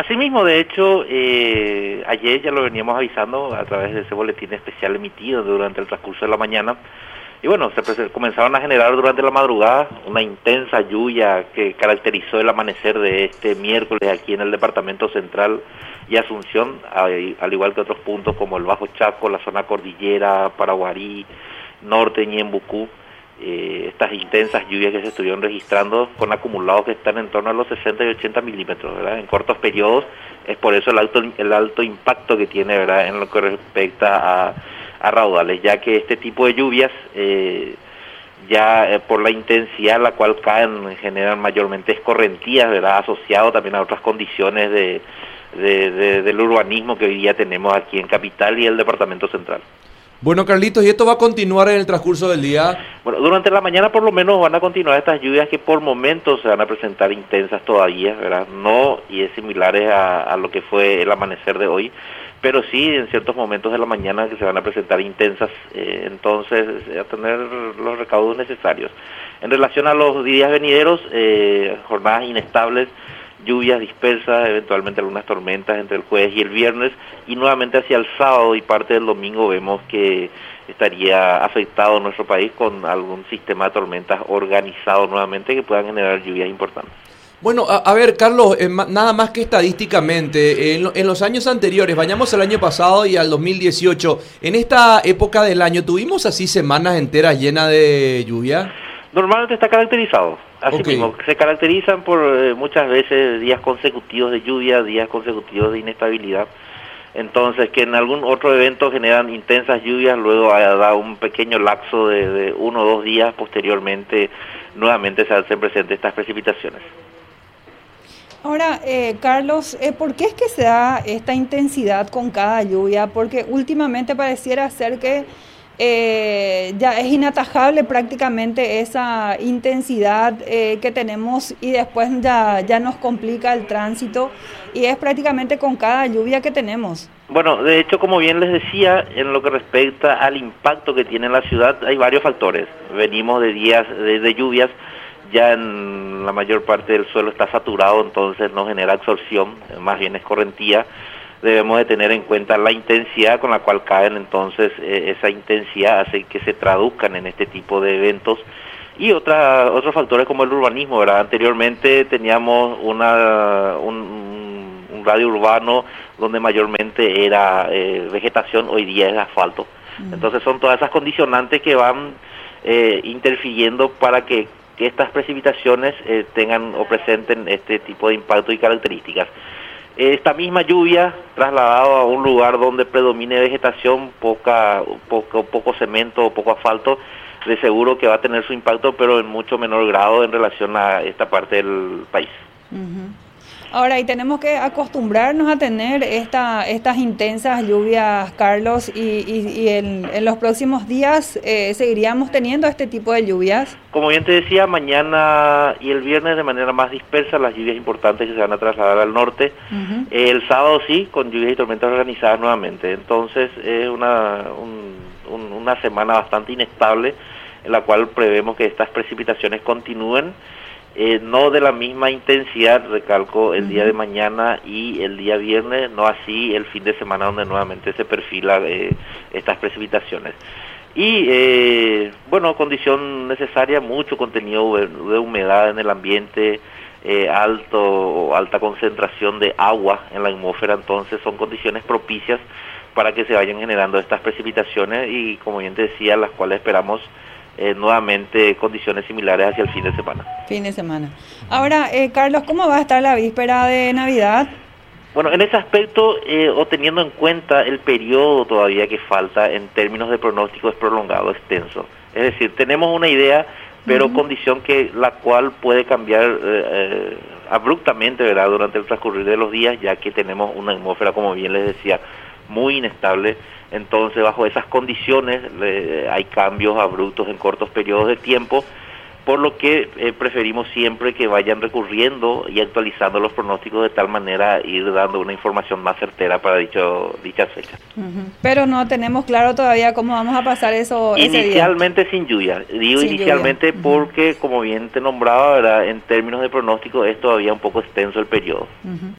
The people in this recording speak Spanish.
Asimismo, de hecho, eh, ayer ya lo veníamos avisando a través de ese boletín especial emitido durante el transcurso de la mañana. Y bueno, se comenzaron a generar durante la madrugada una intensa lluvia que caracterizó el amanecer de este miércoles aquí en el departamento central y Asunción, al igual que otros puntos como el Bajo Chaco, la zona cordillera, Paraguarí, Norte, Ñembucú. Eh, estas intensas lluvias que se estuvieron registrando con acumulados que están en torno a los 60 y 80 milímetros, ¿verdad? En cortos periodos, es por eso el alto, el alto impacto que tiene, ¿verdad? En lo que respecta a, a raudales, ya que este tipo de lluvias, eh, ya eh, por la intensidad la cual caen, generan mayormente escorrentías, ¿verdad? Asociado también a otras condiciones de, de, del urbanismo que hoy día tenemos aquí en Capital y el Departamento Central. Bueno, Carlitos, ¿y esto va a continuar en el transcurso del día? Bueno, durante la mañana por lo menos van a continuar estas lluvias que por momentos se van a presentar intensas todavía, ¿verdad? No y es similares a, lo que fue el amanecer de hoy, pero sí en ciertos momentos de la mañana que se van a presentar intensas, eh, entonces a tener los recaudos necesarios. En relación a los días venideros, eh, jornadas inestables, lluvias dispersas, eventualmente algunas tormentas entre el jueves y el viernes, y nuevamente hacia el sábado y parte del domingo vemos que estaría afectado nuestro país con algún sistema de tormentas organizado nuevamente que puedan generar lluvias importantes. Bueno, a, ver, Carlos, eh, nada más que estadísticamente, en, en, los años anteriores, vayamos al año pasado y al 2018, en esta época del año, ¿tuvimos así semanas enteras llenas de lluvia? Normalmente está caracterizado, así mismo. Se caracterizan por eh, muchas veces días consecutivos de lluvia, días consecutivos de inestabilidad. Entonces, que en algún otro evento generan intensas lluvias, luego da un pequeño lapso de, uno o dos días, posteriormente nuevamente se hacen presentes estas precipitaciones. Ahora, eh, Carlos, eh, ¿por qué es que se da esta intensidad con cada lluvia? Porque últimamente pareciera ser que eh, ya es inatajable prácticamente esa intensidad eh, que tenemos y después ya, ya nos complica el tránsito y es prácticamente con cada lluvia que tenemos. Bueno, de hecho, como bien les decía, en lo que respecta al impacto que tiene la ciudad, hay varios factores. Venimos de días de, lluvias, ya en la mayor parte del suelo está saturado, entonces no genera absorción, más bien es correntía debemos de tener en cuenta la intensidad con la cual caen, entonces eh, esa intensidad hace que se traduzcan en este tipo de eventos y otra, otros factores como el urbanismo, ¿verdad? Anteriormente teníamos una, un, un radio urbano donde mayormente era eh, vegetación, hoy día es asfalto. Mm. Entonces son todas esas condicionantes que van eh, interfiriendo para que, que estas precipitaciones tengan o presenten este tipo de impacto y características esta misma lluvia trasladado a un lugar donde predomine vegetación, poca, poco, poco cemento o poco asfalto, de seguro que va a tener su impacto, pero en mucho menor grado en relación a esta parte del país. Ahora, y tenemos que acostumbrarnos a tener esta, estas intensas lluvias, Carlos, y, en, los próximos días eh, seguiríamos teniendo este tipo de lluvias. Como bien te decía, mañana y el viernes de manera más dispersa las lluvias importantes que se van a trasladar al norte. El sábado sí, con lluvias y tormentas organizadas nuevamente. Entonces es una, una semana bastante inestable en la cual prevemos que estas precipitaciones continúen eh, no de la misma intensidad, recalco, el día de mañana y el día viernes, no así el fin de semana donde nuevamente se perfila eh, estas precipitaciones. Y eh, bueno, condición necesaria, mucho contenido de humedad en el ambiente, alto o alta concentración de agua en la atmósfera, entonces son condiciones propicias para que se vayan generando estas precipitaciones y como bien te decía, las cuales esperamos eh, nuevamente condiciones similares hacia el fin de semana. Fin de semana. Ahora, eh, Carlos, ¿cómo va a estar la víspera de Navidad? Bueno, en ese aspecto, eh, o teniendo en cuenta el periodo todavía que falta en términos de pronóstico es prolongado, extenso. Es decir, tenemos una idea, pero condición que la cual puede cambiar abruptamente, ¿verdad? Durante el transcurrir de los días, ya que tenemos una atmósfera, como bien les decía, muy inestable. Entonces, bajo esas condiciones hay cambios abruptos en cortos periodos de tiempo, por lo que eh, preferimos siempre que vayan recurriendo y actualizando los pronósticos de tal manera ir dando una información más certera para dicho dichas fechas. Pero no tenemos claro todavía cómo vamos a pasar eso. Inicialmente sin lluvia. Digo inicialmente porque, como bien te nombraba, ¿verdad? en términos de pronóstico es todavía un poco extenso el periodo.